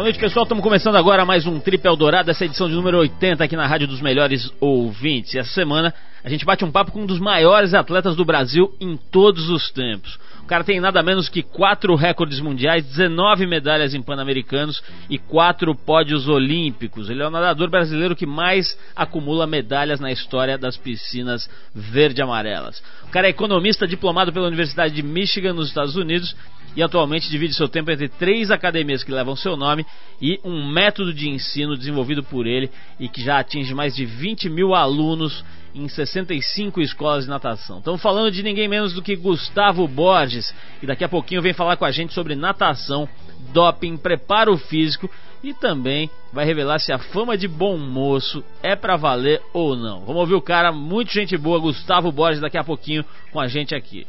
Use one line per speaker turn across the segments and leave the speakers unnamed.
Boa noite, pessoal. Estamos começando agora mais um Trip Eldorado, essa edição de número 80 aqui na Rádio dos Melhores Ouvintes. E essa semana a gente bate um papo com um dos maiores atletas do Brasil em todos os tempos. O cara tem nada menos que quatro recordes mundiais, 19 medalhas em Pan-Americanos e quatro pódios olímpicos. Ele é o nadador brasileiro que mais acumula medalhas na história das piscinas verde-amarelas. O cara é economista diplomado pela Universidade de Michigan, nos Estados Unidos, e atualmente divide seu tempo entre três academias que levam seu nome e um método de ensino desenvolvido por ele e que já atinge mais de 20 mil alunos em 65 escolas de natação. Estamos falando de ninguém menos do que Gustavo Borges, e daqui a pouquinho vem falar com a gente sobre natação, doping, preparo físico e também vai revelar se a fama de bom moço é para valer ou não. Vamos ouvir o cara, muito gente boa, Gustavo Borges, daqui a pouquinho com a gente aqui.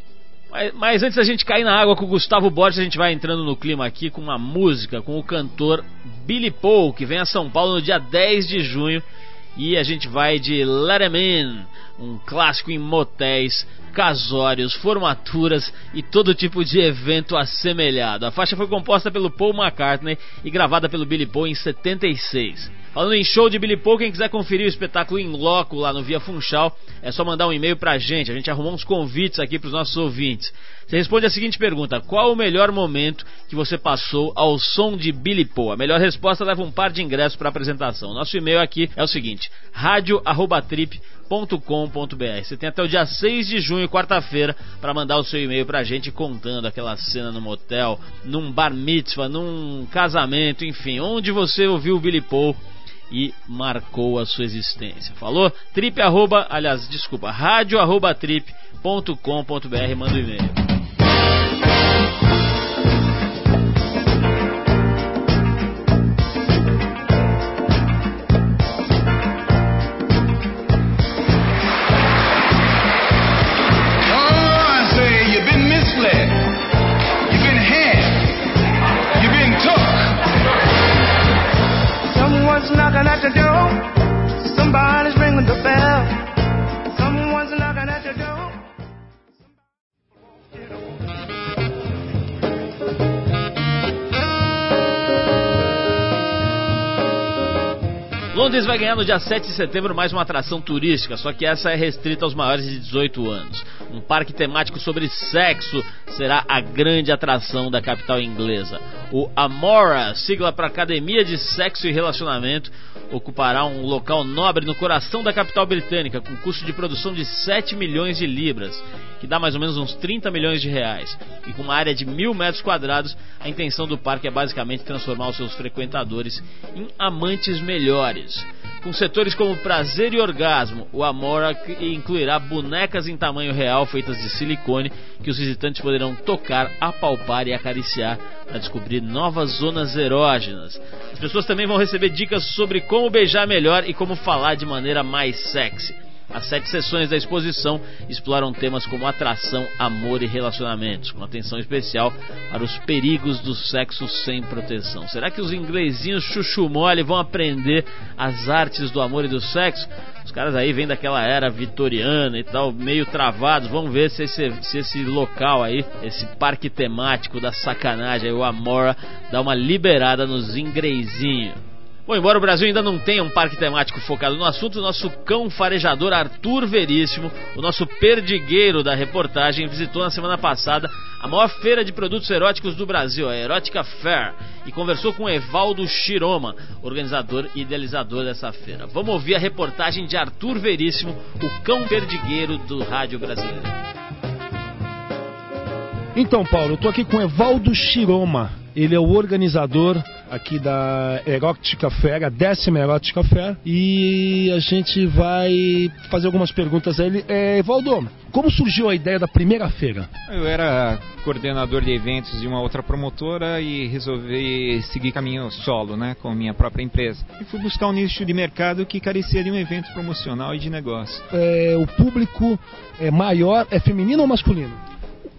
Mas, mas, antes da gente cair na água com o Gustavo Borges, a gente vai entrando no clima aqui com uma música com o cantor Billy Paul, que vem a São Paulo no dia 10 de junho. E a gente vai de Let 'em In, um clássico em motéis, casórios, formaturas e todo tipo de evento assemelhado. A faixa foi composta pelo Paul McCartney e gravada pelo Billy Paul em 76. Falando em show de Billy Paul, quem quiser conferir o espetáculo em loco lá no Via Funchal, é só mandar um e-mail pra gente. A gente arrumou uns convites aqui pros nossos ouvintes. Você responde a seguinte pergunta: Qual o melhor momento que você passou ao som de Billy Paul? A melhor resposta leva um par de ingressos para a apresentação. Nosso e-mail aqui é o seguinte: radio@trip.com.br. Você tem até o dia 6 de junho, quarta-feira, para mandar o seu e-mail pra gente contando aquela cena no motel, num bar mitzvah, num casamento, enfim, onde você ouviu o Billy Paul e marcou a sua existência. Falou? Trip arroba, aliás, desculpa, rádio arroba trip.com.br, manda o um e-mail. Londres vai ganhar no dia 7 de setembro mais uma atração turística, só que essa é restrita aos maiores de 18 anos. Um parque temático sobre sexo será a grande atração da capital inglesa. O Amora, sigla para Academia de Sexo e Relacionamento, ocupará um local nobre no coração da capital britânica, com custo de produção de 7 milhões de libras, que dá mais ou menos uns 30 milhões de reais. E com uma área de mil metros quadrados, a intenção do parque é basicamente transformar os seus frequentadores em amantes melhores. Com setores como prazer e orgasmo, o Amora incluirá bonecas em tamanho real feitas de silicone que os visitantes poderão tocar, apalpar e acariciar para descobrir novas zonas erógenas. As pessoas também vão receber dicas sobre como beijar melhor e como falar de maneira mais sexy. As sete sessões da exposição exploram temas como atração, amor e relacionamentos, com atenção especial para os perigos do sexo sem proteção. Será que os inglesinhos chuchu mole vão aprender as artes do amor e do sexo? Os caras aí vêm daquela era vitoriana e tal, meio travados. Vamos ver se esse, se esse local aí, esse parque temático da sacanagem, o Amora, dá uma liberada nos inglesinhos. Bom, embora o Brasil ainda não tenha um parque temático focado no assunto, o nosso cão farejador Arthur Veríssimo, o nosso perdigueiro da reportagem, visitou na semana passada a maior feira de produtos eróticos do Brasil, a Erótica Fair, e conversou com Evaldo Chiroma, organizador e idealizador dessa feira. Vamos ouvir a reportagem de Arthur Veríssimo, o cão perdigueiro do rádio brasileiro.
Então, Paulo, eu tô aqui com Evaldo Chiroma. Ele é o organizador aqui da Erótica Fair, a décima Erótica Fair, e a gente vai fazer algumas perguntas a ele. É, Evaldo, como surgiu a ideia da primeira feira?
Eu era coordenador de eventos de uma outra promotora e resolvi seguir caminho solo, né, com minha própria empresa. E fui buscar um nicho de mercado que carecia de um evento promocional e de negócio.
É, o público é maior, é feminino ou masculino?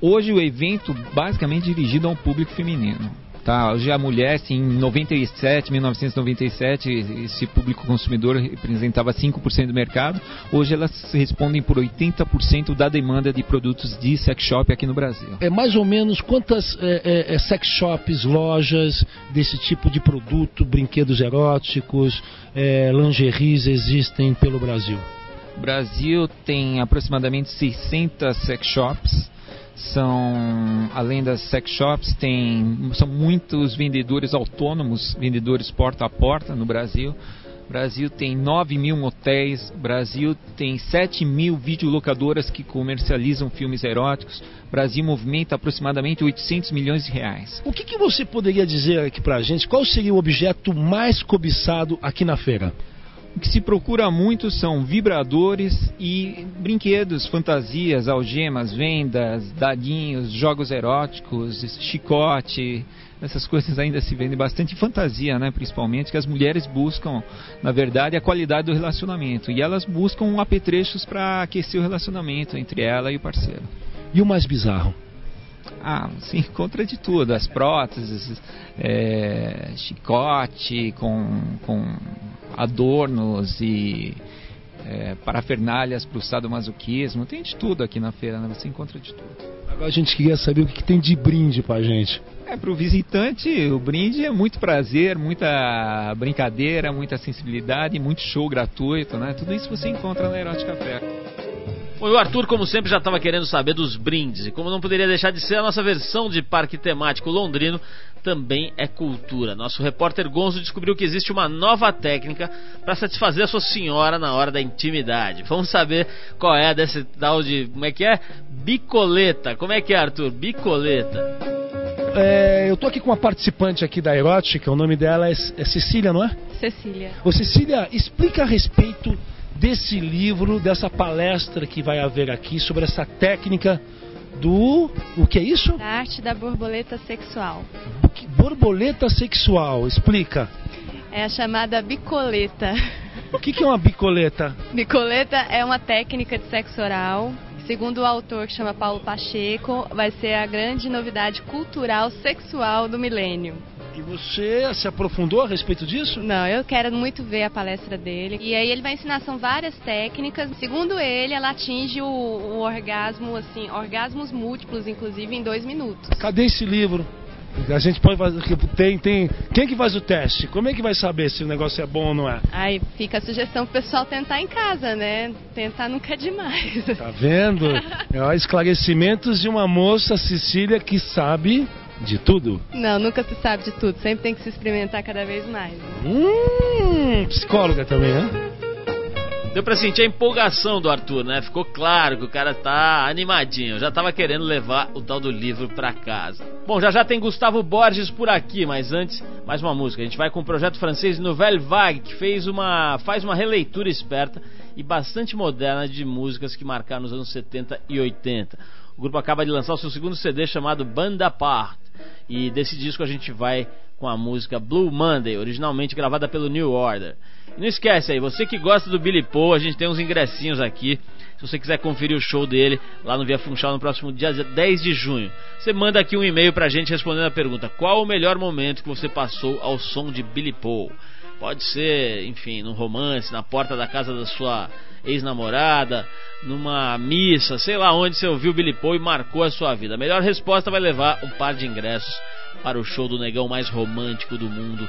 Hoje o evento basicamente dirigido a um público feminino. Tá? Hoje a mulher, assim, em 97, 1997, esse público consumidor representava 5% do mercado. Hoje elas respondem por 80% da demanda de produtos de sex shop aqui no Brasil.
É mais ou menos quantas é, é, é sex shops, lojas desse tipo de produto, brinquedos eróticos, é, lingeries existem pelo Brasil?
O Brasil tem aproximadamente 600 sex shops são além das sex shops tem são muitos vendedores autônomos vendedores porta a porta no Brasil Brasil tem 9 mil motéis, Brasil tem 7 mil videolocadoras que comercializam filmes eróticos, Brasil movimenta aproximadamente 800 milhões de reais.
O que, que você poderia dizer aqui pra gente? Qual seria o objeto mais cobiçado aqui na feira?
O que se procura muito são vibradores e brinquedos, fantasias, algemas, vendas, dadinhos, jogos eróticos, chicote. Essas coisas ainda se vendem bastante fantasia, né? Principalmente que as mulheres buscam, na verdade, a qualidade do relacionamento e elas buscam apetrechos para aquecer o relacionamento entre ela e o parceiro.
E o mais bizarro?
Ah, se encontra de tudo, as próteses, é, chicote com, com adornos e é, parafernálias para o sadomasoquismo, tem de tudo aqui na feira, né? você encontra de tudo.
Agora a gente queria saber o que, que tem de brinde para a gente.
É, para o visitante, o brinde é muito prazer, muita brincadeira, muita sensibilidade, muito show gratuito, né? Tudo isso você encontra na Erótica Fair.
Bom, o Arthur, como sempre, já estava querendo saber dos brindes. E como não poderia deixar de ser, a nossa versão de parque temático londrino também é cultura. Nosso repórter Gonzo descobriu que existe uma nova técnica para satisfazer a sua senhora na hora da intimidade. Vamos saber qual é desse tal de. Como é que é? Bicoleta. Como é que é, Arthur? Bicoleta.
É, eu tô aqui com uma participante aqui da Erótica, o nome dela é, é Cecília, não é?
Cecília.
Ô Cecília, explica a respeito desse livro, dessa palestra que vai haver aqui sobre essa técnica do. O que é isso?
Da arte da borboleta sexual.
Borboleta sexual, explica.
É a chamada bicoleta.
O que, que é uma bicoleta?
Bicoleta é uma técnica de sexo oral. Segundo o autor que chama Paulo Pacheco, vai ser a grande novidade cultural sexual do milênio.
E você se aprofundou a respeito disso?
Não, eu quero muito ver a palestra dele. E aí ele vai ensinar, são várias técnicas. Segundo ele, ela atinge o, o orgasmo, assim, orgasmos múltiplos, inclusive, em dois minutos.
Cadê esse livro? A gente pode fazer. Tem, tem. Quem que faz o teste? Como é que vai saber se o negócio é bom ou não é?
Aí fica a sugestão pro pessoal tentar em casa, né? Tentar nunca é demais.
Tá vendo? É, esclarecimentos de uma moça, Cecília, que sabe de tudo?
Não, nunca se sabe de tudo. Sempre tem que se experimentar cada vez mais.
Hum, psicóloga também, né?
Deu pra sentir a empolgação do Arthur, né? Ficou claro que o cara tá animadinho. Já tava querendo levar o tal do livro pra casa. Bom, já já tem Gustavo Borges por aqui, mas antes, mais uma música. A gente vai com o projeto francês Nouvelle Vague, que fez uma, faz uma releitura esperta e bastante moderna de músicas que marcaram os anos 70 e 80. O grupo acaba de lançar o seu segundo CD chamado Banda Part. E desse disco a gente vai com a música Blue Monday, originalmente gravada pelo New Order. E não esquece aí, você que gosta do Billy Paul, a gente tem uns ingressinhos aqui. Se você quiser conferir o show dele lá no Via Funchal no próximo dia 10 de junho, você manda aqui um e-mail pra gente respondendo a pergunta: qual o melhor momento que você passou ao som de Billy Paul? Pode ser, enfim, num romance, na porta da casa da sua ex-namorada, numa missa, sei lá onde você ouviu Billy Paul e marcou a sua vida. A melhor resposta vai levar um par de ingressos para o show do negão mais romântico do mundo.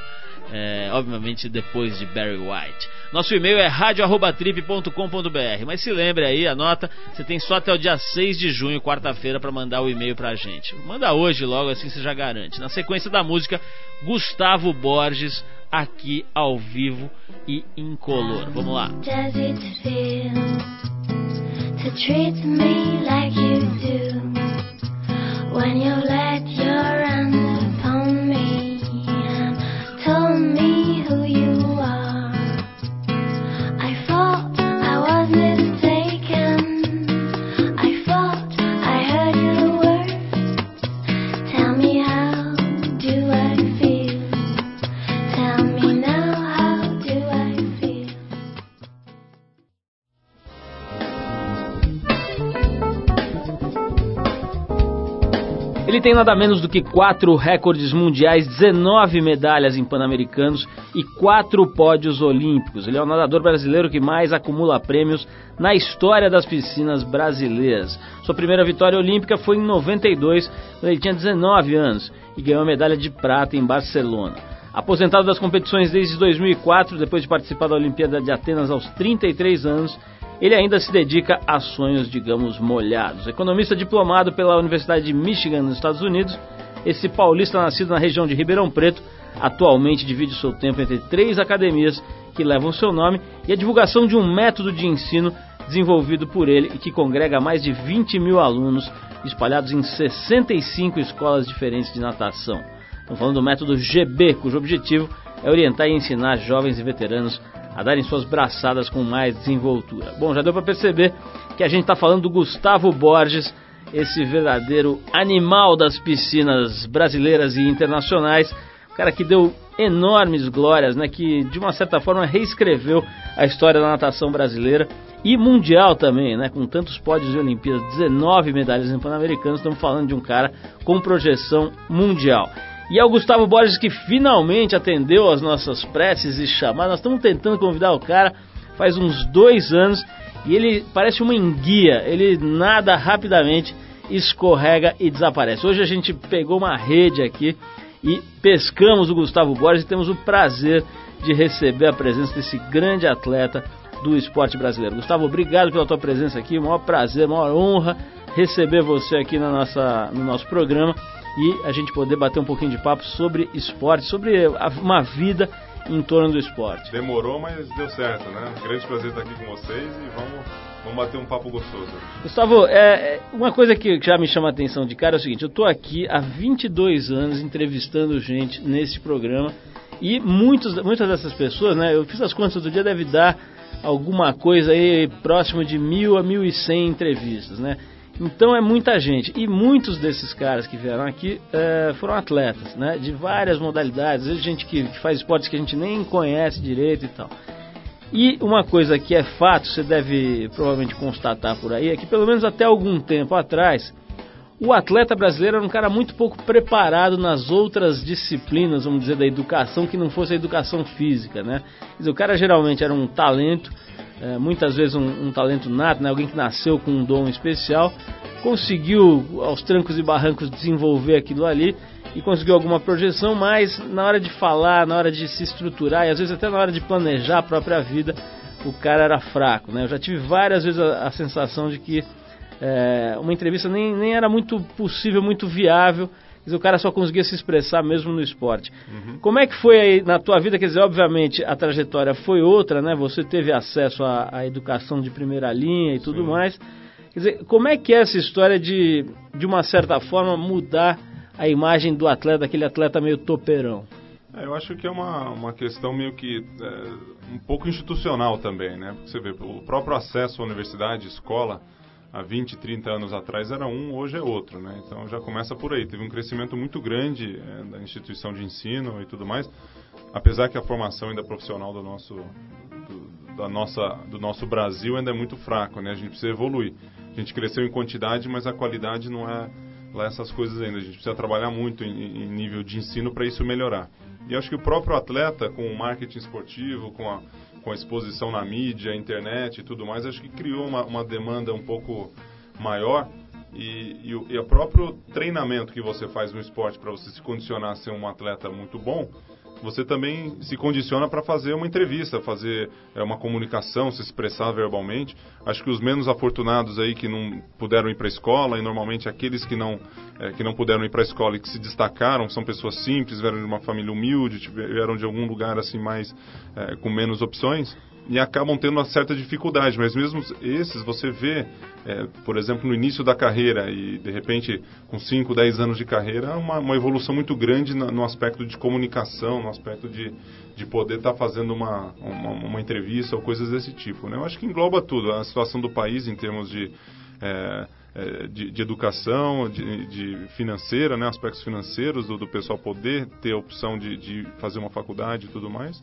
É, obviamente depois de Barry White. Nosso e-mail é radio@trip.com.br. Mas se lembre aí, anota, você tem só até o dia 6 de junho, quarta-feira, para mandar o e-mail pra gente. Manda hoje logo, assim você já garante. Na sequência da música, Gustavo Borges aqui ao vivo e incolor. Vamos lá. Does it feel to treat me like you do tem nada menos do que quatro recordes mundiais, 19 medalhas em Pan-Americanos e quatro pódios olímpicos. Ele é o nadador brasileiro que mais acumula prêmios na história das piscinas brasileiras. Sua primeira vitória olímpica foi em 92, quando ele tinha 19 anos, e ganhou a medalha de prata em Barcelona. Aposentado das competições desde 2004, depois de participar da Olimpíada de Atenas aos 33 anos, ele ainda se dedica a sonhos, digamos, molhados. Economista diplomado pela Universidade de Michigan, nos Estados Unidos, esse paulista nascido na região de Ribeirão Preto atualmente divide seu tempo entre três academias que levam seu nome e a divulgação de um método de ensino desenvolvido por ele e que congrega mais de 20 mil alunos espalhados em 65 escolas diferentes de natação. Estamos falando do método GB, cujo objetivo é orientar e ensinar jovens e veteranos a darem suas braçadas com mais desenvoltura. Bom, já deu para perceber que a gente está falando do Gustavo Borges, esse verdadeiro animal das piscinas brasileiras e internacionais, cara que deu enormes glórias, né, que de uma certa forma reescreveu a história da natação brasileira e mundial também, né, com tantos pódios de Olimpíadas, 19 medalhas em Pan-Americanos, estamos falando de um cara com projeção mundial. E é o Gustavo Borges que finalmente atendeu às nossas preces e chamadas. Nós estamos tentando convidar o cara faz uns dois anos e ele parece uma enguia. Ele nada rapidamente, escorrega e desaparece. Hoje a gente pegou uma rede aqui e pescamos o Gustavo Borges e temos o prazer de receber a presença desse grande atleta do esporte brasileiro. Gustavo, obrigado pela tua presença aqui, maior prazer, maior honra receber você aqui na nossa, no nosso programa e a gente poder bater um pouquinho de papo sobre esporte, sobre uma vida em torno do esporte.
Demorou, mas deu certo, né? Grande prazer estar aqui com vocês e vamos, vamos bater um papo gostoso.
Gustavo, é, é uma coisa que já me chama a atenção de cara é o seguinte: eu estou aqui há 22 anos entrevistando gente nesse programa e muitos, muitas dessas pessoas, né? Eu fiz as contas do dia, deve dar alguma coisa aí próximo de mil a mil e cem entrevistas, né? Então é muita gente. E muitos desses caras que vieram aqui é, foram atletas, né? De várias modalidades. Às vezes gente que, que faz esportes que a gente nem conhece direito e tal. E uma coisa que é fato, você deve provavelmente constatar por aí, é que pelo menos até algum tempo atrás, o atleta brasileiro era um cara muito pouco preparado nas outras disciplinas, vamos dizer, da educação, que não fosse a educação física, né? O cara geralmente era um talento, é, muitas vezes um, um, talento nato, né? alguém que nasceu com um dom especial, conseguiu aos trancos e barrancos desenvolver aquilo ali e conseguiu alguma projeção, mas na hora de falar, na hora de se estruturar e às vezes até na hora de planejar a própria vida, o cara era fraco. Né? Eu já tive várias vezes a, a sensação de que é, uma entrevista nem, nem era muito possível, muito viável o cara só conseguia se expressar mesmo no esporte. Uhum. Como é que foi aí na tua vida? Quer dizer, obviamente a trajetória foi outra, né? Você teve acesso à, à educação de primeira linha e tudo Sim. mais. Quer dizer, como é que é essa história de, de uma certa forma, mudar a imagem do atleta, daquele atleta meio topeirão?
É, eu acho que é uma, uma questão meio que é, um pouco institucional também, né? Porque você vê, o próprio acesso à universidade, escola, há 20, 30 anos atrás era um, hoje é outro, né? Então já começa por aí. Teve um crescimento muito grande é, da instituição de ensino e tudo mais, apesar que a formação ainda profissional do nosso do, da nossa do nosso Brasil ainda é muito fraco, né? A gente precisa evoluir. A gente cresceu em quantidade, mas a qualidade não é lá essas coisas ainda. A gente precisa trabalhar muito em, em nível de ensino para isso melhorar. E acho que o próprio atleta, com o marketing esportivo, com a com a exposição na mídia, internet e tudo mais, acho que criou uma, uma demanda um pouco maior. E, e, e o próprio treinamento que você faz no esporte para você se condicionar a ser um atleta muito bom, você também se condiciona para fazer uma entrevista, fazer é, uma comunicação, se expressar verbalmente. Acho que os menos afortunados aí que não puderam ir para a escola, e normalmente aqueles que não, é, que não puderam ir para a escola e que se destacaram, são pessoas simples, vieram de uma família humilde, vieram de algum lugar assim mais é, com menos opções e acabam tendo uma certa dificuldade, mas mesmo esses você vê, é, por exemplo, no início da carreira e de repente com 5, 10 anos de carreira, uma, uma evolução muito grande no, no, aspecto de comunicação, no aspecto de, de poder estar tá fazendo uma, uma, uma, entrevista ou coisas desse tipo. Né? Eu acho que engloba tudo, a situação do país em termos de. É, é de, de, educação, de, de, financeira, né, aspectos financeiros do, do pessoal poder ter a opção de, de fazer uma faculdade e tudo mais.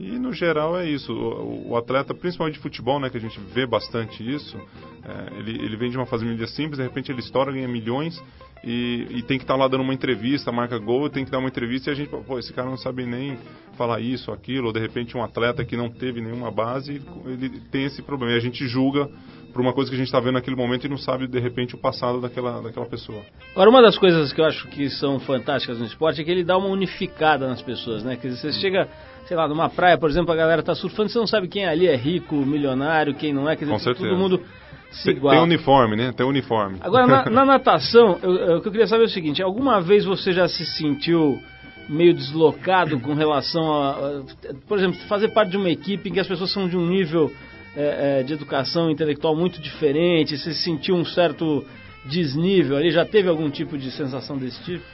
E no geral é isso. O, o, atleta, principalmente de futebol, né, que a gente vê bastante isso, é, ele, ele vem de uma família simples, de repente ele estoura, ganha milhões e, e tem que estar tá lá dando uma entrevista, marca gol, tem que dar uma entrevista e a gente, pô, esse cara não sabe nem falar isso, aquilo, ou de repente um atleta que não teve nenhuma base, ele tem esse problema. E a gente julga por uma coisa que a gente está vendo naquele momento e não sabe de repente o passado daquela, daquela pessoa.
Agora, uma das coisas que eu acho que são fantásticas no esporte é que ele dá uma unificada nas pessoas, né? Quer dizer, você chega, sei lá, numa praia, por exemplo, a galera tá surfando, você não sabe quem ali é rico, milionário, quem não é, quer dizer, todo mundo se igual.
Tem uniforme, né? Tem uniforme.
Agora, na, na natação, o que eu queria saber é o seguinte, alguma vez você já se sentiu meio deslocado com relação a, a, por exemplo, fazer parte de uma equipe em que as pessoas são de um nível é, é, de educação intelectual muito diferente? Você sentiu um certo desnível ali? Já teve algum tipo de sensação desse tipo?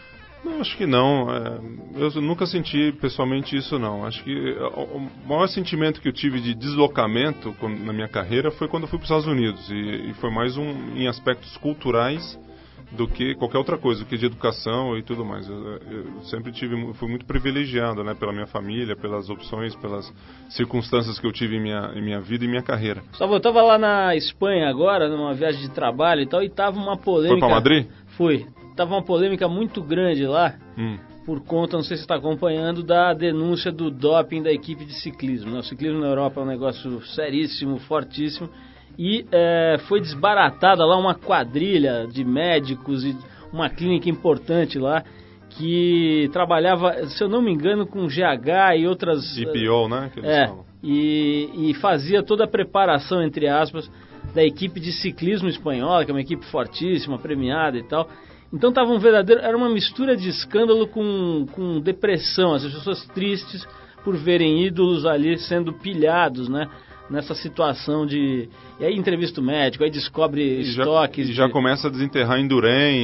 Não, acho que não. É, eu nunca senti pessoalmente isso, não. Acho que o maior sentimento que eu tive de deslocamento na minha carreira foi quando eu fui para os Estados Unidos. E foi mais um em aspectos culturais do que qualquer outra coisa, do que de educação e tudo mais. Eu, eu, sempre tive, fui muito privilegiado, né, pela minha família, pelas opções, pelas circunstâncias que eu tive em minha, em minha vida e minha carreira.
Só eu estava lá na Espanha agora, numa viagem de trabalho e tal, e tava uma polêmica.
Foi para Madrid?
Fui. Tava uma polêmica muito grande lá. Hum. Por conta, não sei se está acompanhando, da denúncia do doping da equipe de ciclismo. Né? O ciclismo na Europa é um negócio seríssimo, fortíssimo e é, foi desbaratada lá uma quadrilha de médicos e uma clínica importante lá que trabalhava, se eu não me engano, com GH e outras...
EPO, né?
é, e, e fazia toda a preparação, entre aspas, da equipe de ciclismo espanhola, que é uma equipe fortíssima, premiada e tal. Então estava um verdadeiro, era uma mistura de escândalo com, com depressão, as pessoas tristes por verem ídolos ali sendo pilhados, né? Nessa situação de. E aí entrevista o médico, aí descobre e estoques.
Já, e já
de...
começa a desenterrar em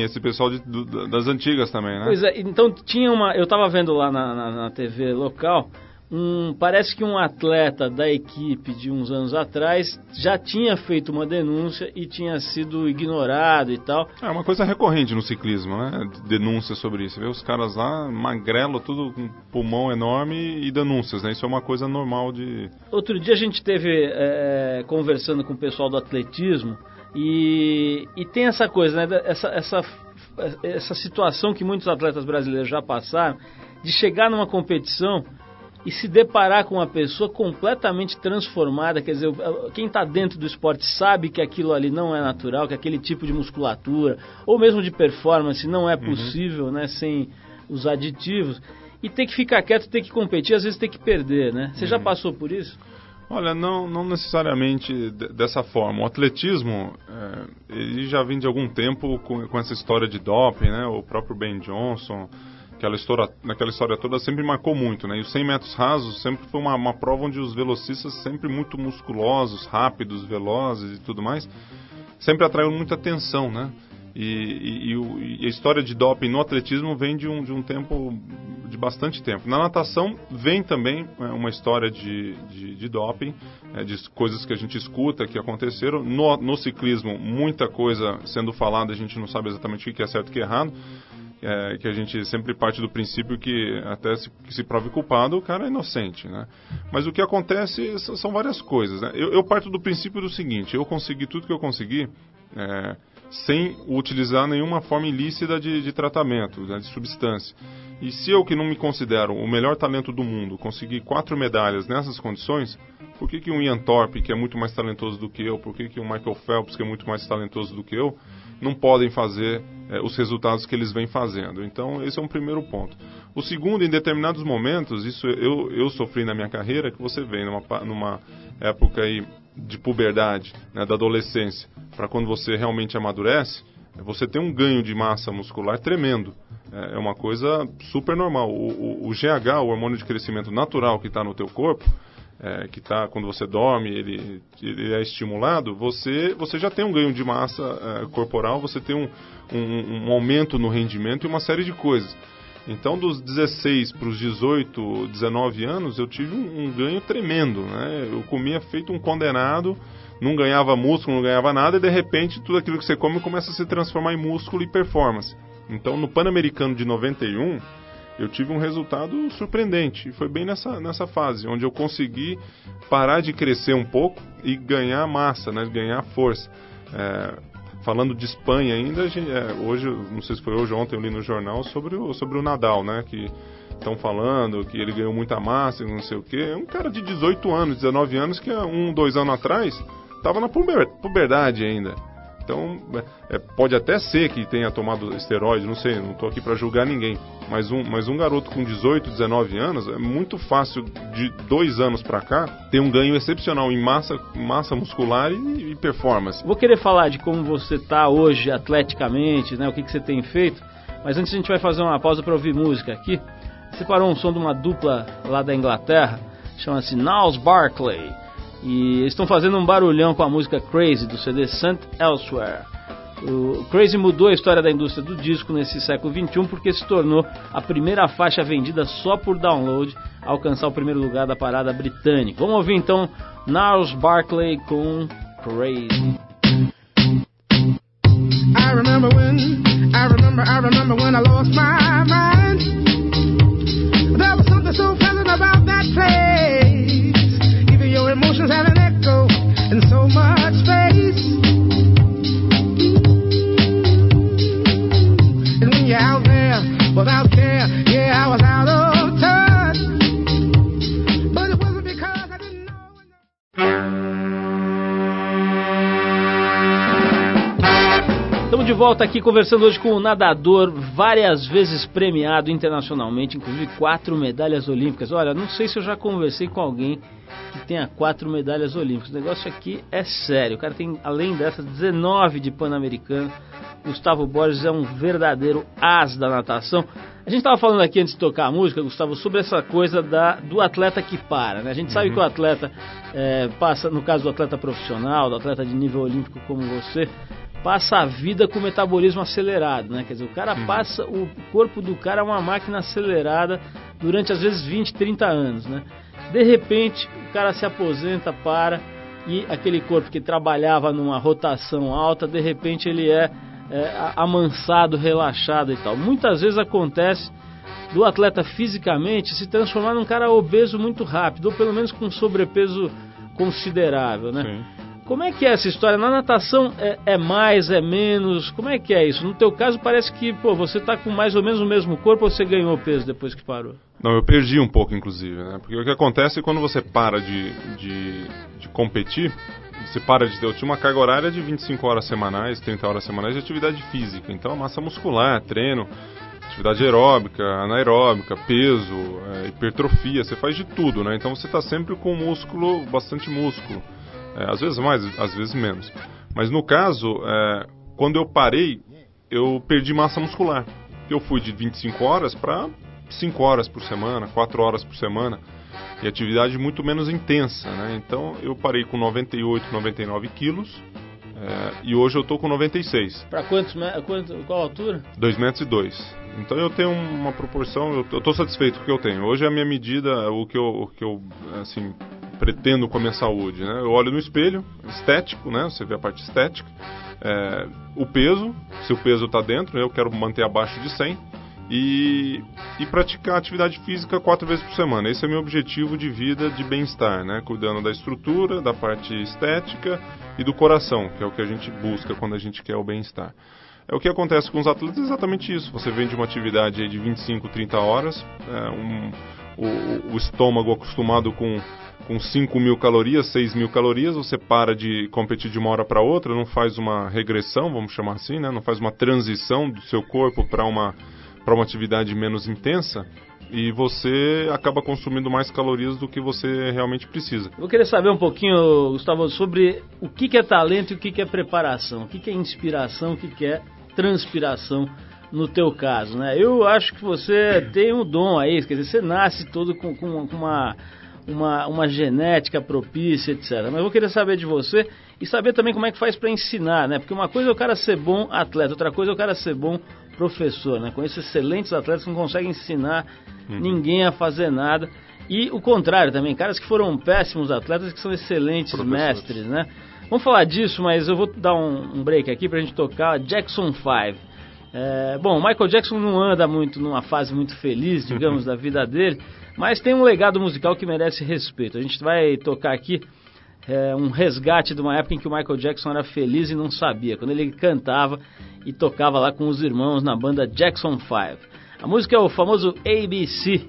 esse pessoal de, do, das antigas também, né?
Pois é, então tinha uma. Eu estava vendo lá na, na, na TV local um, parece que um atleta da equipe de uns anos atrás já tinha feito uma denúncia e tinha sido ignorado e tal.
É uma coisa recorrente no ciclismo, né? Denúncias sobre isso. Você vê os caras lá, magrelo, tudo com pulmão enorme e denúncias, né? Isso é uma coisa normal de.
Outro dia a gente teve é, conversando com o pessoal do atletismo e, e tem essa coisa, né? Essa, essa, essa situação que muitos atletas brasileiros já passaram de chegar numa competição e se deparar com uma pessoa completamente transformada, quer dizer, quem está dentro do esporte sabe que aquilo ali não é natural, que aquele tipo de musculatura ou mesmo de performance não é uhum. possível, uhum. né, sem os aditivos. E ter que ficar quieto, ter que competir, às vezes ter que perder, né? Você uhum. já passou por isso?
Olha, não, não necessariamente dessa forma. O atletismo, é, ele já vem de algum tempo com, com essa história de doping, né? O próprio Ben Johnson, aquela história, naquela história toda sempre marcou muito, né? E os 100 metros rasos sempre foi uma, uma prova onde os velocistas sempre muito musculosos, rápidos, velozes e tudo mais, sempre atraiu muita atenção, né? E, e, e, a história de doping no atletismo vem de um, de um tempo, de bastante tempo. Na natação vem também é, uma história de, de, de doping, é, de coisas que a gente escuta que aconteceram. No, no ciclismo, muita coisa sendo falada, a gente não sabe exatamente o que é certo e o que é errado é, que a gente sempre parte do princípio que até se, que se prove culpado, o cara é inocente, né? Mas o que acontece são várias coisas, né? Eu, eu parto do princípio do seguinte, eu consegui tudo que eu consegui é, sem utilizar nenhuma forma ilícita de, de tratamento, né, de substância. E se eu, que não me considero o melhor talento do mundo, conseguir quatro medalhas nessas condições, por que, que um Ian Thorpe, que é muito mais talentoso do que eu, por que, que um Michael Phelps, que é muito mais talentoso do que eu, não podem fazer é, os resultados que eles vêm fazendo. Então, esse é um primeiro ponto. O segundo, em determinados momentos, isso eu, eu sofri na minha carreira, que você vem numa, numa época aí de puberdade, né, da adolescência, para quando você realmente amadurece, você tem um ganho de massa muscular tremendo. É, é uma coisa super normal. O, o, o GH, o hormônio de crescimento natural que está no teu corpo, é, que está quando você dorme, ele, ele, é estimulado, você, você já tem um ganho de massa é, corporal, você tem um, um, um, aumento no rendimento e uma série de coisas. Então, dos 16 para os 18, 19 anos, eu tive um, um, ganho tremendo. Né? Eu comia feito um condenado, não ganhava músculo, não ganhava nada, e de repente tudo aquilo que você come começa a se transformar em músculo e performance. Então, no Pan-Americano de 91, eu tive um resultado surpreendente. E foi bem nessa, nessa fase, onde eu consegui parar de crescer um pouco e ganhar massa, né, ganhar força. É, falando de Espanha ainda, gente, é, hoje, não sei se foi hoje ou ontem eu li no jornal sobre o, sobre o Nadal, né? Que estão falando que ele ganhou muita massa, não sei o quê. É um cara de 18 anos, 19 anos, que um, dois anos atrás estava na puberdade ainda. Então, é, pode até ser que tenha tomado esteroide, não sei, não estou aqui para julgar ninguém. Mas um, mas um garoto com 18, 19 anos, é muito fácil de dois anos para cá ter um ganho excepcional em massa, massa muscular e, e performance.
Vou querer falar de como você está hoje atleticamente, né, o que, que você tem feito, mas antes a gente vai fazer uma pausa para ouvir música aqui. Separou um som de uma dupla lá da Inglaterra, chama-se Niles Barclay. E estão fazendo um barulhão com a música Crazy do CD Sant Elsewhere. O Crazy mudou a história da indústria do disco nesse século XXI porque se tornou a primeira faixa vendida só por download a alcançar o primeiro lugar da parada britânica. Vamos ouvir então Niles Barclay com Crazy. I remember when, I remember, I remember when I lost my mind. There was something so pleasant about that place. Your have an echo in so much space. And when you're out there without care, volta aqui conversando hoje com o nadador, várias vezes premiado internacionalmente, inclusive quatro medalhas olímpicas. Olha, não sei se eu já conversei com alguém que tenha quatro medalhas olímpicas. O negócio aqui é sério. O cara tem, além dessas, 19 de Pan-Americano. Gustavo Borges é um verdadeiro as da natação. A gente estava falando aqui antes de tocar a música, Gustavo, sobre essa coisa da, do atleta que para. Né? A gente sabe
Uhum.
que o atleta é, passa, no caso do atleta profissional, do atleta de nível olímpico como você, passa a vida com metabolismo acelerado, né? Quer dizer, o cara passa, o corpo do cara é uma máquina acelerada durante às vezes 20, 30 anos, né? De repente, o cara se aposenta, para e aquele corpo que trabalhava numa rotação alta, de repente ele é, é amansado, relaxado e tal. Muitas vezes acontece do atleta fisicamente se transformar num cara obeso muito rápido, ou pelo menos com sobrepeso considerável, né?
Sim.
Como é que é essa história? Na natação é, é mais, é menos? Como é que é isso? No teu caso parece que, pô, você tá com mais ou menos o mesmo corpo ou você ganhou peso depois que parou?
Não, eu perdi um pouco, inclusive, né? Porque o que acontece quando você para de, de, de competir, você para de. Eu tinha uma carga horária de 25 horas semanais, 30 horas semanais de atividade física. Então, massa muscular, treino, atividade aeróbica, anaeróbica, peso, é, hipertrofia, você faz de tudo, né? Então, você está sempre com músculo, bastante músculo. É, às vezes mais, às vezes menos. Mas no caso, é, quando eu parei, eu perdi massa muscular. Eu fui de 25 horas para 5 horas por semana, 4 horas por semana. E atividade muito menos intensa, né? Então eu parei com 98, 99 quilos. é, e hoje eu tô com 96,
Pra quantos quanto, qual altura?
2 metros e 2. Então eu tenho uma proporção, eu, tô satisfeito com o que eu tenho. Hoje é a minha medida, o que eu, o que eu assim, pretendo com a minha saúde, né? Eu olho no espelho, estético, né? Você vê a parte estética. É, o peso, se o peso está dentro, eu quero manter abaixo de 100 e, e praticar atividade física quatro vezes por semana. Esse é meu objetivo de vida de bem-estar, né? Cuidando da estrutura, da parte estética e do coração, que é o que a gente busca quando a gente quer o bem-estar. É o que acontece com os atletas, é exatamente isso. Você vem de uma atividade de 25, 30 horas, é, um, o, o estômago acostumado com com 5 mil calorias, 6 mil calorias, você para de competir de uma hora para outra, não faz uma regressão, vamos chamar assim, né? não faz uma transição do seu corpo para uma, uma atividade menos intensa e você acaba consumindo mais calorias do que você realmente precisa.
Eu querer saber um pouquinho, Gustavo, sobre o que, que é talento e o que, que é preparação, o que, que é inspiração, o que, que é transpiração no teu caso, né? Eu acho que você tem um dom aí, quer dizer, você nasce todo com, com, com uma, uma, uma genética propícia, etc. Mas eu vou querer saber de você e saber também como é que faz para ensinar, né? Porque uma coisa é o cara ser bom atleta, outra coisa é o cara ser bom professor, né? Conheço excelentes atletas que não conseguem ensinar ninguém a fazer nada. E o contrário também, caras que foram péssimos atletas que são excelentes mestres, né? Vamos falar disso, mas eu vou dar um, um break aqui pra gente tocar Jackson 5. É, bom, o Michael Jackson não anda muito numa fase muito feliz, digamos, da vida dele, mas tem um legado musical que merece respeito. A gente vai tocar aqui é, um resgate de uma época em que o Michael Jackson era feliz e não sabia, quando ele cantava e tocava lá com os irmãos na banda Jackson 5. A música é o famoso ABC.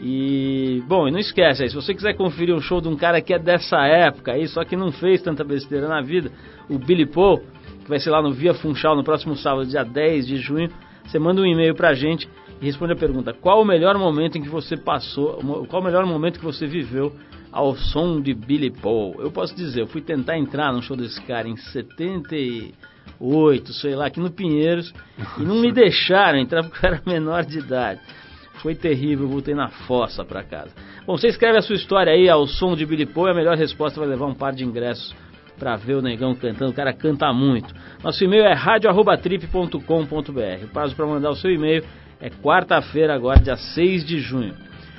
E, bom, e não esquece aí, se você quiser conferir um show de um cara que é dessa época aí, só que não fez tanta besteira na vida, o Billy Paul, que vai ser lá no Via Funchal no próximo sábado, dia 10 de junho, você manda um e-mail pra gente e responde a pergunta: qual o melhor momento em que você passou, qual o melhor momento que você viveu ao som de Billy Paul? Eu posso dizer, eu fui tentar entrar no show desse cara em 78, sei lá, aqui no Pinheiros, e não me deixaram entrar porque eu era menor de idade. Foi terrível, voltei na fossa para casa. Bom, você escreve a sua história aí ao som de Billy Paul e a melhor resposta vai levar um par de ingressos para ver o negão cantando. O cara canta muito. Nosso e-mail é radio@trip.com.br. O prazo para mandar o seu e-mail é quarta-feira, agora, dia 6 de junho.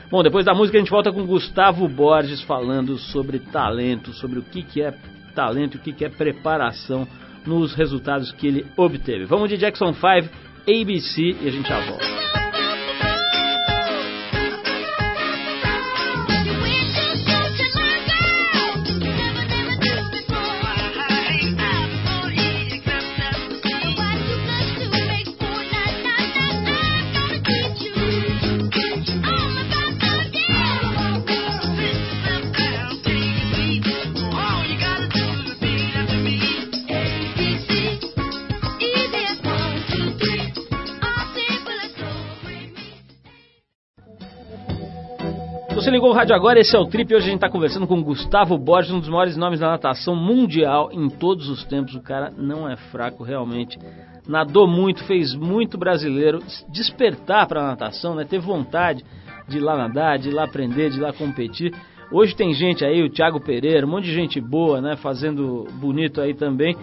Bom, depois da música a gente volta com Gustavo Borges falando sobre talento, sobre o que, que é talento e o que, que é preparação nos resultados que ele obteve. Vamos de Jackson 5, ABC e a gente já volta. Você ligou o rádio agora, esse é o Trip. Hoje a gente está conversando com Gustavo Borges, um dos maiores nomes da natação mundial em todos os tempos. O cara não é fraco realmente. Nadou muito, fez muito brasileiro despertar para a natação, né? Ter vontade de ir lá nadar, de ir lá aprender, de ir lá competir. Hoje tem gente aí, o Thiago Pereira, um monte de gente boa, né, fazendo bonito aí também.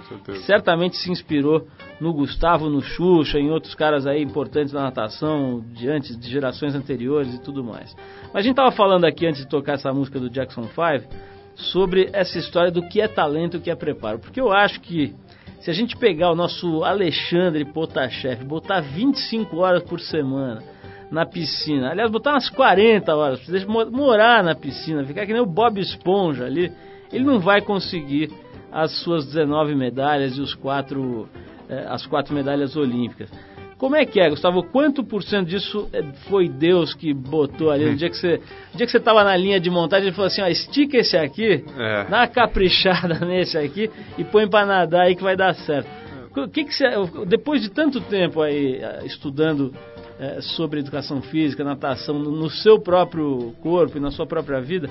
Certamente se inspirou no Gustavo, no Xuxa, em outros caras aí importantes da natação, de antes, de gerações anteriores e tudo mais. Mas a gente tava falando aqui antes de tocar essa música do Jackson 5 sobre essa história do que é talento e o que é preparo. Porque eu acho que se a gente pegar o nosso Alexandre Potashev, botar 25 horas por semana, na piscina. Aliás, botar umas 40 horas, precisa morar na piscina, ficar que nem o Bob Esponja ali. Ele não vai conseguir as suas 19 medalhas e os quatro, eh, as quatro medalhas olímpicas. Como é que é, Gustavo? Quanto por cento disso eh, foi Deus que botou ali? No dia que você, no dia que você estava na linha de montagem, ele falou assim: ó, estica esse aqui, é. dá uma caprichada nesse aqui e põe para nadar aí que vai dar certo. O que, que você, depois de tanto tempo aí eh, estudando é, sobre educação física, natação no seu próprio corpo e na sua própria vida,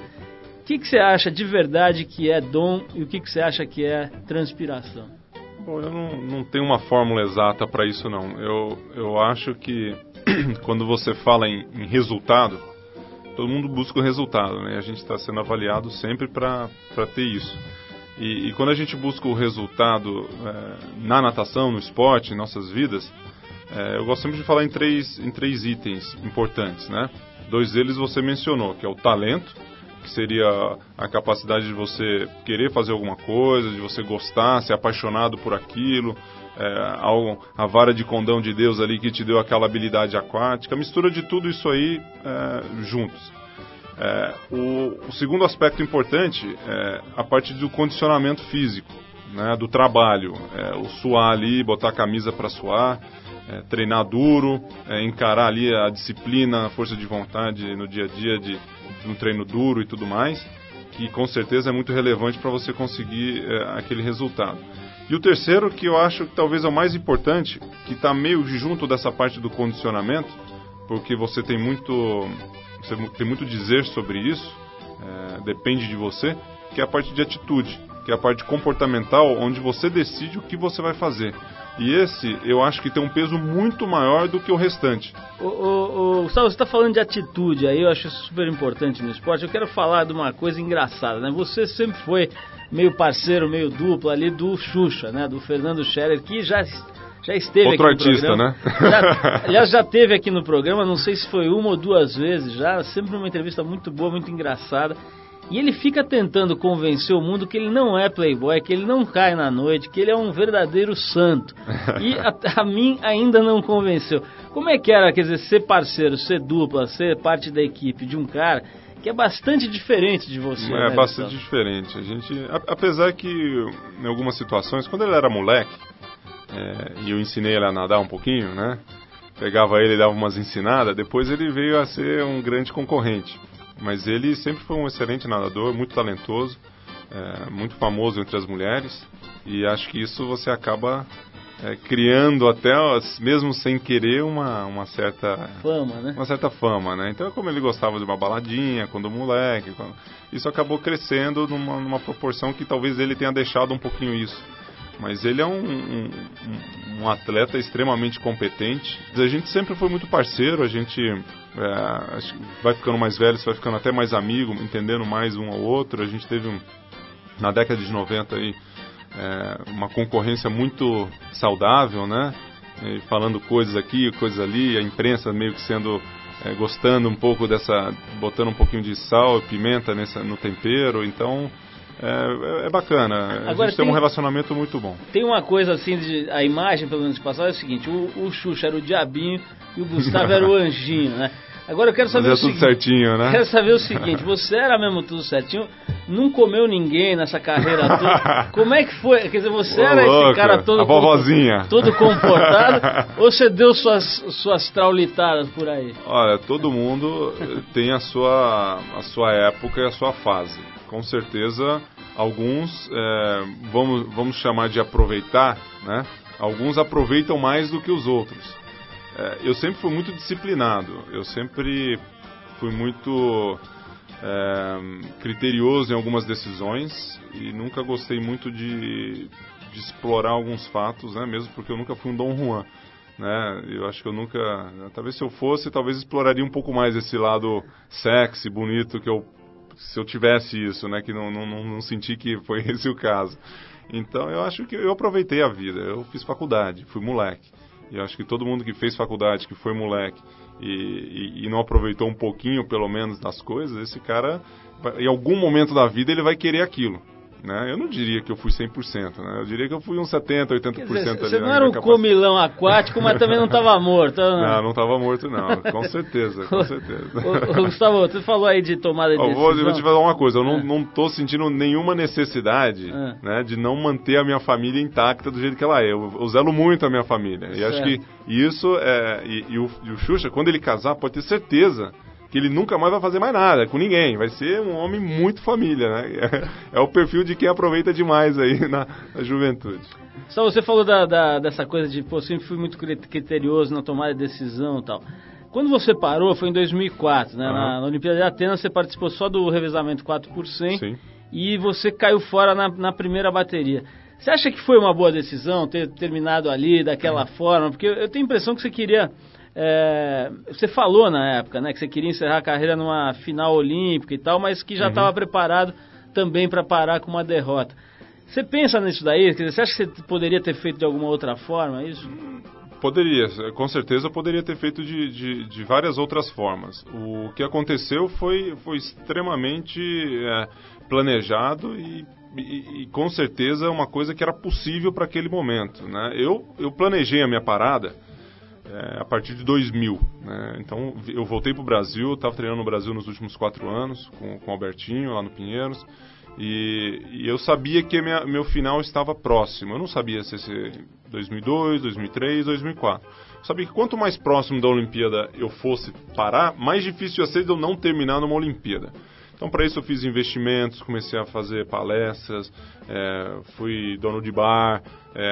o que, que você acha de verdade que é dom e o que, que você acha que é transpiração?
Eu não, não tenho uma fórmula exata para isso não. Eu, eu acho que quando você fala em, em resultado, todo mundo busca o resultado, né? A gente está sendo avaliado sempre para ter isso. E, e, quando a gente busca o resultado é, na natação, no esporte, em nossas vidas, é, eu gosto sempre de falar em três, em três itens importantes, né? Dois deles você mencionou, que é o talento, que seria a capacidade de você querer fazer alguma coisa, de você gostar, ser apaixonado por aquilo, é, a vara de condão de Deus ali que te deu aquela habilidade aquática, mistura de tudo isso aí é, juntos. É, o, o, segundo aspecto importante é a parte do condicionamento físico, né, do trabalho, é, o suar ali, botar a camisa para suar, é, treinar duro, é, encarar ali a disciplina, a força de vontade no dia a dia de, de um treino duro e tudo mais, que com certeza é muito relevante para você conseguir é, aquele resultado. E o terceiro, que eu acho que talvez é o mais importante, que está meio junto dessa parte do condicionamento, porque você tem muito, você tem muito dizer sobre isso, é, depende de você, que é a parte de atitude, que é a parte comportamental, onde você decide o que você vai fazer. E esse eu acho que tem um peso muito maior do que o restante.
O, o, o Gustavo, você está falando de atitude aí, eu acho isso super importante no esporte. Eu quero falar de uma coisa engraçada, né? Você sempre foi meio parceiro, meio duplo ali do Xuxa, né? Do Fernando Scherer, que já já esteve
Outro
aqui
no artista, programa. né?
Já, aliás, já teve aqui no programa, não sei se foi uma ou duas vezes já, sempre uma entrevista muito boa, muito engraçada. E ele fica tentando convencer o mundo que ele não é playboy, que ele não cai na noite, que ele é um verdadeiro santo. E a, a, mim ainda não convenceu. Como é que era, quer dizer, ser parceiro, ser dupla, ser parte da equipe de um cara que é bastante diferente de você.
É
né,
bastante
Gustavo?
diferente. A gente, a- apesar que em algumas situações, quando ele era moleque, é, e eu ensinei ele a nadar um pouquinho, né? Pegava ele e dava umas ensinadas, depois ele veio a ser um grande concorrente. Mas ele sempre foi um excelente nadador, muito talentoso, é, muito famoso entre as mulheres, e acho que isso você acaba é, criando até, mesmo sem querer, uma, uma certa
Fama, né?
uma certa fama, né? Então, como ele gostava de uma baladinha quando moleque, quando- isso acabou crescendo numa, numa proporção que talvez ele tenha deixado um pouquinho isso. Mas ele é um, um- um- atleta extremamente competente. A gente sempre foi muito parceiro, a gente é, vai ficando mais velho, vai ficando até mais amigo, entendendo mais um ao outro. A gente teve um, na década de 90 aí, é, uma concorrência muito saudável, né? E falando coisas aqui, coisas ali, a imprensa meio que sendo é, gostando um pouco dessa, botando um pouquinho de sal e pimenta nessa, no tempero, então é, é bacana. A
Agora,
gente tem um
tem-
relacionamento muito bom.
Tem uma coisa assim, de, a imagem, pelo menos de passado, é o seguinte: o, o Xuxa era o diabinho e o Gustavo era o anjinho, né? Agora eu quero saber
Fazia
o
tudo
seguinte.
certinho, né?
Quero saber o seguinte, você era mesmo tudo certinho, não comeu ninguém nessa carreira toda. Como é que foi? Quer dizer, você
Ô,
era esse
louco,
cara todo todo comportado, ou você deu suas suas traulitadas por aí?
Olha, todo mundo tem a sua, a sua época e a sua fase. Com certeza, alguns, é, vamos, vamos chamar de aproveitar, né? Alguns aproveitam mais do que os outros. É, eu sempre fui muito disciplinado, eu sempre fui muito é, criterioso em algumas decisões e nunca gostei muito de, de explorar alguns fatos, né? Mesmo porque eu nunca fui um Dom Juan né? Eu acho que eu nunca, talvez se eu fosse, talvez exploraria um pouco mais esse lado sexy, bonito que eu se eu tivesse isso, né? Que não, não, não, senti que foi esse o caso. Então eu acho que eu aproveitei a vida. Eu fiz faculdade, fui moleque. E acho que todo mundo que fez faculdade, que foi moleque e, e, e não aproveitou um pouquinho, pelo menos, das coisas, esse cara, em algum momento da vida, ele vai querer aquilo. Né? Eu não diria que eu fui 100%, né? Eu diria que eu fui uns 70%, 80%
Quer dizer,
ali.
você não era um comilão aquático, mas também não estava morto.
Não, não estava morto, não. Com certeza, com certeza.
Ô, ô, Gustavo, você falou aí de tomada de
Eu vou, eu
decisão.
vou te falar uma coisa, eu não, não tô sentindo nenhuma necessidade
Ah.
né, de não manter a minha família intacta do jeito que ela é. Eu, eu zelo muito a minha família. E acho que isso é. E, e o, e o Xuxa, quando ele casar, pode ter certeza que ele nunca mais vai fazer mais nada com ninguém. Vai ser um homem muito família, né? É, o perfil de quem aproveita demais aí na, na juventude.
Só você falou da, da- dessa coisa de, pô, sempre fui muito cri- criterioso na tomada de decisão e tal. Quando você parou, foi em 2004, né? Na,
Aham.
na Olimpíada de Atenas, você participou só do revezamento 4 por 100
Sim.
e você caiu fora na, na primeira bateria. Você acha que foi uma boa decisão ter terminado ali daquela forma? Porque eu tenho a impressão que você queria. É, você falou na época, né, que você queria encerrar a carreira numa final olímpica e tal, mas que já estava preparado também para parar com uma derrota. Você pensa nisso daí? Dizer, você acha que você poderia ter feito de alguma outra forma isso?
Poderia, com certeza poderia ter feito de, de, de várias outras formas. O que aconteceu foi, foi extremamente é, planejado e, e, e com certeza uma coisa que era possível para aquele momento. Né? Eu, eu planejei a minha parada é, a partir de 2000. Né? Então eu voltei para o Brasil, estava treinando no Brasil nos últimos quatro anos com, com o Albertinho lá no Pinheiros. E, e eu sabia que minha, meu final estava próximo. Eu não sabia se ia ser 2002, 2003, 2004. Eu sabia que quanto mais próximo da Olimpíada eu fosse parar, mais difícil ia ser de eu não terminar numa Olimpíada. Então, para isso, eu fiz investimentos, comecei a fazer palestras, é, fui dono de bar,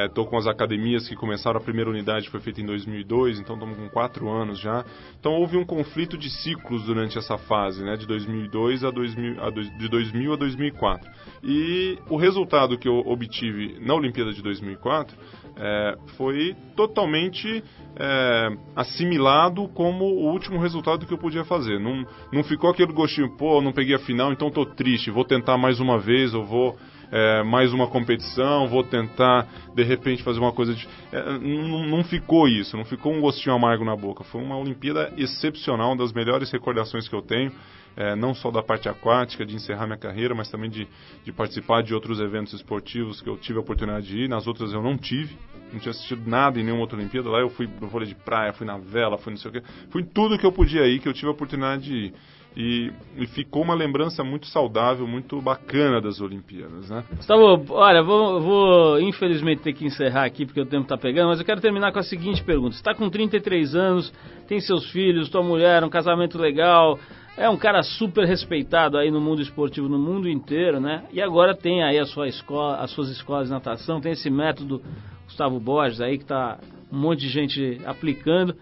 estou com as academias que começaram, a primeira unidade foi feita em 2002, então estamos com quatro anos já. Então, houve um conflito de ciclos durante essa fase, né, de 2002 a 2000, a de 2000 a 2004. E o resultado que eu obtive na Olimpíada de 2004 é, foi totalmente é, assimilado como o último resultado que eu podia fazer. Não, não ficou aquele gostinho, pô, não peguei a final, então tô triste, vou tentar mais uma vez, eu vou é, mais uma competição, vou tentar de repente fazer uma coisa de. É, não, não ficou isso, não ficou um gostinho amargo na boca. Foi uma Olimpíada excepcional, uma das melhores recordações que eu tenho. É, não só da parte aquática, de encerrar minha carreira, mas também de, de participar de outros eventos esportivos que eu tive a oportunidade de ir. Nas outras eu não tive, não tinha assistido nada em nenhuma outra Olimpíada. Lá eu fui no vôlei de praia, fui na vela, fui não sei o. Fui tudo que eu podia ir, que eu tive a oportunidade de ir. E, e, ficou uma lembrança muito saudável, muito bacana das Olimpíadas, né?
Gustavo, olha, vou, vou infelizmente ter que encerrar aqui porque o tempo está pegando, mas eu quero terminar com a seguinte pergunta. Está com 33 anos, tem seus filhos, tua mulher, um casamento legal, é um cara super respeitado aí no mundo esportivo, no mundo inteiro, né? E agora tem aí a sua escola, as suas escolas de natação, tem esse método Gustavo Borges aí que está um monte de gente aplicando.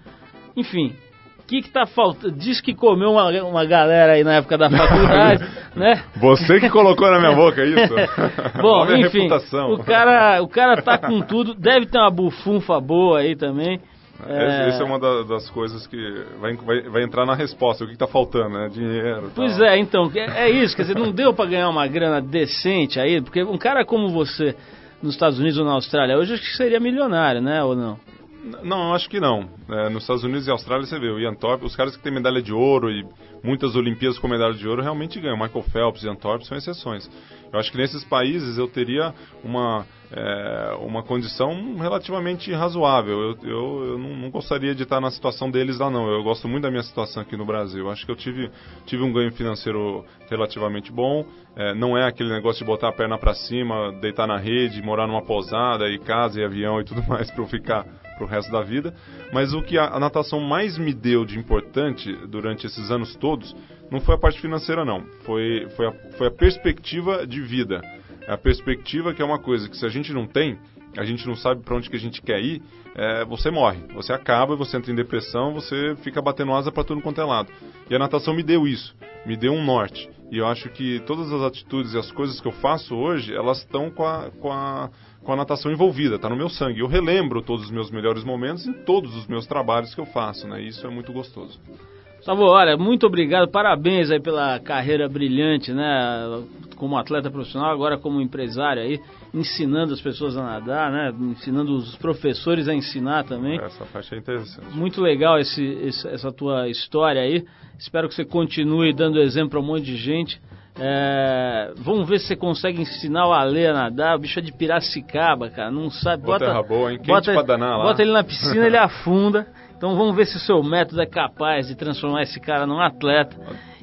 Enfim, o que que tá faltando? Diz que comeu uma, uma galera aí na época da faculdade, né?
Você que colocou na minha boca isso.
Bom, enfim, reputação. o cara, o cara tá com tudo, deve ter uma bufunfa boa aí também.
É... Essa é uma das coisas que vai, vai, vai entrar na resposta. O que está faltando, né? Dinheiro.
Pois tal. é, então, é, é isso. Quer dizer, não deu para ganhar uma grana decente aí, porque um cara como você nos Estados Unidos ou na Austrália hoje acho que seria milionário, né? Ou não?
Não, acho que não. É, nos Estados Unidos e Austrália você vê o Ian Thorpe, os caras que têm medalha de ouro e muitas Olimpíadas com medalha de ouro realmente ganham. Michael Phelps e Ian Thorpe são exceções. Eu acho que nesses países eu teria uma, é, uma condição relativamente razoável. Eu, eu, eu não, não, gostaria de estar na situação deles lá, não. Eu gosto muito da minha situação aqui no Brasil. Eu acho que eu tive, tive um ganho financeiro relativamente bom. É, não é aquele negócio de botar a perna para cima, deitar na rede, morar numa pousada e casa e avião e tudo mais para eu ficar para o resto da vida. Mas o que a, natação mais me deu de importante durante esses anos todos não foi a parte financeira, não. Foi, foi, a, foi a perspectiva de vida. A perspectiva que é uma coisa que se a gente não tem, a gente não sabe para onde que a gente quer ir, é, você morre. Você acaba, você entra em depressão, você fica batendo asa para tudo quanto é lado. E a natação me deu isso, me deu um norte. E eu acho que todas as atitudes e as coisas que eu faço hoje, elas estão com a, com a com a natação envolvida, está no meu sangue. Eu relembro todos os meus melhores momentos em todos os meus trabalhos que eu faço, né? Isso é muito gostoso.
Gustavo, olha, muito obrigado, parabéns aí pela carreira brilhante, né? Como atleta profissional, agora como empresário aí, ensinando as pessoas a nadar, né? Ensinando os professores a ensinar também.
Essa parte é interessante.
Muito legal esse, esse essa tua história aí. Espero que você continue dando exemplo para um monte de gente. É, vamos ver se você consegue ensinar o Ale a nadar. O bicho é de Piracicaba, cara. Não sabe.
Bota,
bota,
boa, hein? bota, danar lá.
bota ele na piscina, ele afunda. Então vamos ver se o seu método é capaz de transformar esse cara num atleta.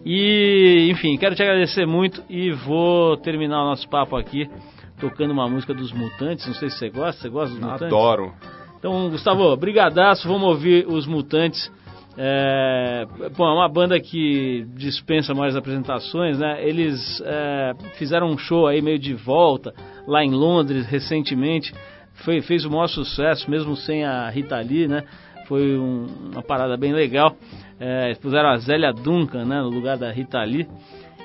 E, enfim, quero te agradecer muito e vou terminar o nosso papo aqui tocando uma música dos Mutantes. Não sei se você gosta. Você gosta dos Mutantes?
Adoro.
Então, Gustavo, brigadaço. Vamos ouvir os Mutantes. É, bom, é uma banda que dispensa mais apresentações, né? Eles é, fizeram um show aí meio de volta lá em Londres recentemente. Foi, fez o maior sucesso, mesmo sem a Rita Lee, né? Foi um, uma parada bem legal. É, puseram a Zélia Duncan né, no lugar da Rita Lee.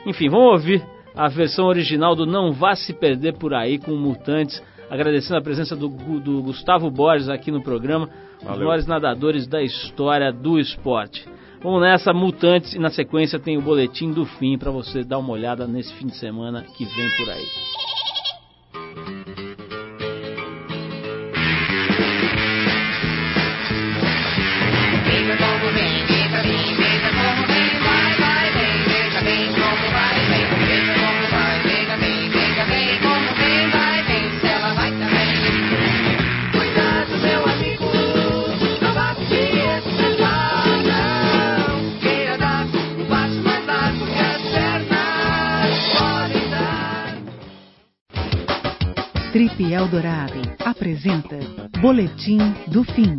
Enfim, vamos ouvir a versão original do Não Vá Se Perder Por Aí com Mutantes. Agradecendo a presença do, do Gustavo Borges aqui no programa os maiores nadadores da história do esporte. Vamos nessa, Mutantes, e na sequência tem o boletim do fim para você dar uma olhada nesse fim de semana que vem por aí.
Trip Eldorado apresenta Boletim do Fim.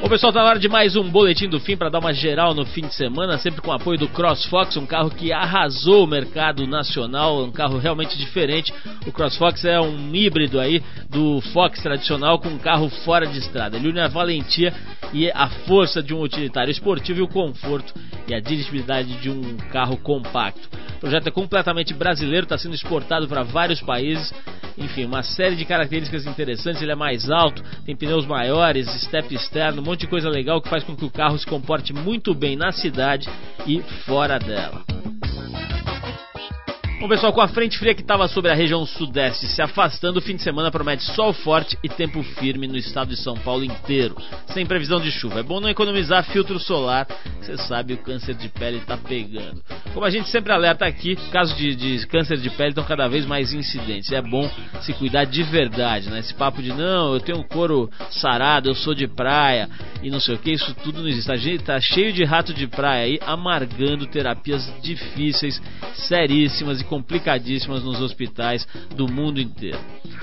Ô pessoal, tá na hora de mais um boletim do fim para dar uma geral no fim de semana, sempre com o apoio do CrossFox, um carro que arrasou o mercado nacional, um carro realmente diferente. O CrossFox é um híbrido aí do Fox tradicional com um carro fora de estrada. Ele une a valentia e a força de um utilitário esportivo e o conforto e a dirigibilidade de um carro compacto. O projeto é completamente brasileiro, está sendo exportado para vários países. Enfim, uma série de características interessantes. Ele é mais alto, tem pneus maiores, step externo, monte de coisa legal que faz com que o carro se comporte muito bem na cidade e fora dela. Bom, pessoal, com a frente fria que estava sobre a região sudeste se afastando, o fim de semana promete sol forte e tempo firme no estado de São Paulo inteiro, sem previsão de chuva. É bom não economizar filtro solar, você sabe o câncer de pele está pegando.
Como a gente sempre alerta aqui, casos de, de câncer de pele estão cada vez mais incidentes. É bom se cuidar de verdade, né? Esse papo de não, eu tenho um couro sarado, eu sou de praia e não sei o que, isso tudo não existe. A gente tá cheio de rato de praia aí amargando terapias difíceis, seríssimas e complicadíssimas nos hospitais do mundo inteiro.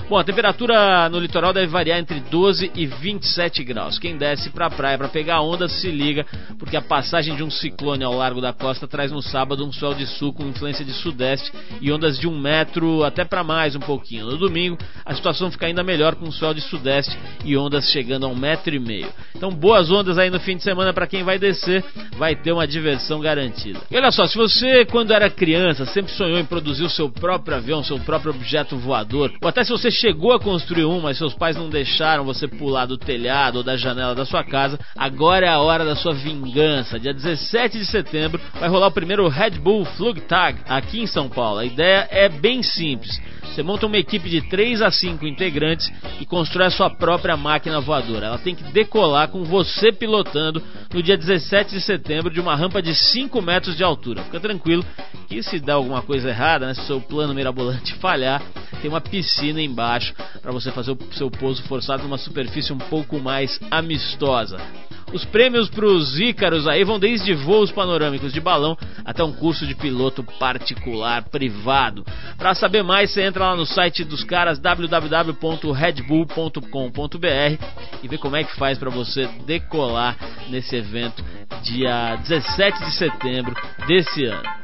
Bom, a temperatura no litoral deve variar entre 12 e 27 graus. Quem desce para a praia para pegar onda se liga, porque a passagem de um ciclone ao largo da costa traz no sábado um sol de sul com influência de sudeste e ondas de um metro até para mais um pouquinho. No domingo, a situação fica ainda melhor com sol de sudeste e ondas chegando a um metro e meio. Então, boas ondas aí no fim de semana para quem vai descer, vai ter uma diversão garantida. E olha só, se você quando era criança sempre sonhou em produzir o seu próprio avião, seu próprio objeto voador, ou até se você chegou a construir um, mas seus pais não deixaram você pular do telhado ou da janela da sua casa, agora é a hora da sua vingança. Dia 17 de setembro vai rolar o primeiro Red Bull Flugtag aqui em São Paulo. A ideia é bem simples. Você monta uma equipe de 3 a 5 integrantes e constrói a sua própria máquina voadora. Ela tem que decolar com você pilotando no dia 17 de setembro de uma rampa de 5 metros de altura. Fica tranquilo que se der alguma coisa errada, né, se o seu plano mirabolante falhar, tem uma piscina embaixo para você fazer o seu pouso forçado numa superfície um pouco mais amistosa. Os prêmios para os Ícaros aí vão desde voos panorâmicos de balão até um curso de piloto particular privado. Para saber mais, você entra lá no site dos caras www.redbull.com.br e vê como é que faz para você decolar nesse evento dia 17 de setembro desse ano.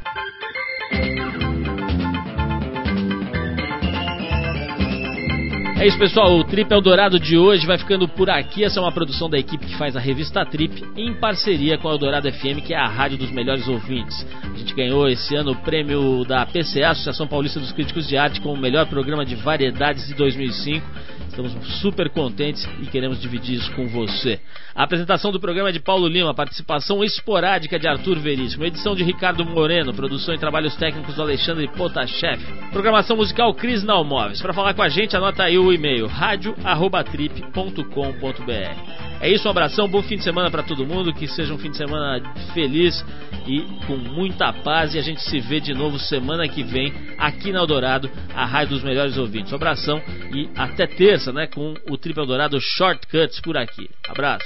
É isso, pessoal. O Trip Eldorado de hoje vai ficando por aqui. Essa é uma produção da equipe que faz a revista Trip em parceria com a Eldorado FM, que é a rádio dos melhores ouvintes. A gente ganhou esse ano o prêmio da PCA, Associação Paulista dos Críticos de Arte, como o melhor programa de variedades de 2005. Estamos super contentes e queremos dividir isso com você. A apresentação do programa é de Paulo Lima, participação esporádica de Arthur Veríssimo, edição de Ricardo Moreno, produção e trabalhos técnicos do Alexandre Potashev, programação musical Cris Nalmoves. Para falar com a gente, anota aí o e-mail radio@trip.com.br. É isso, um abração, bom fim de semana para todo mundo, que seja um fim de semana feliz e com muita paz e a gente se vê de novo semana que vem aqui na Eldorado, a rádio dos melhores ouvintes. Um abração e até terça, né, com o Triple Eldorado Shortcuts por aqui. Abraço.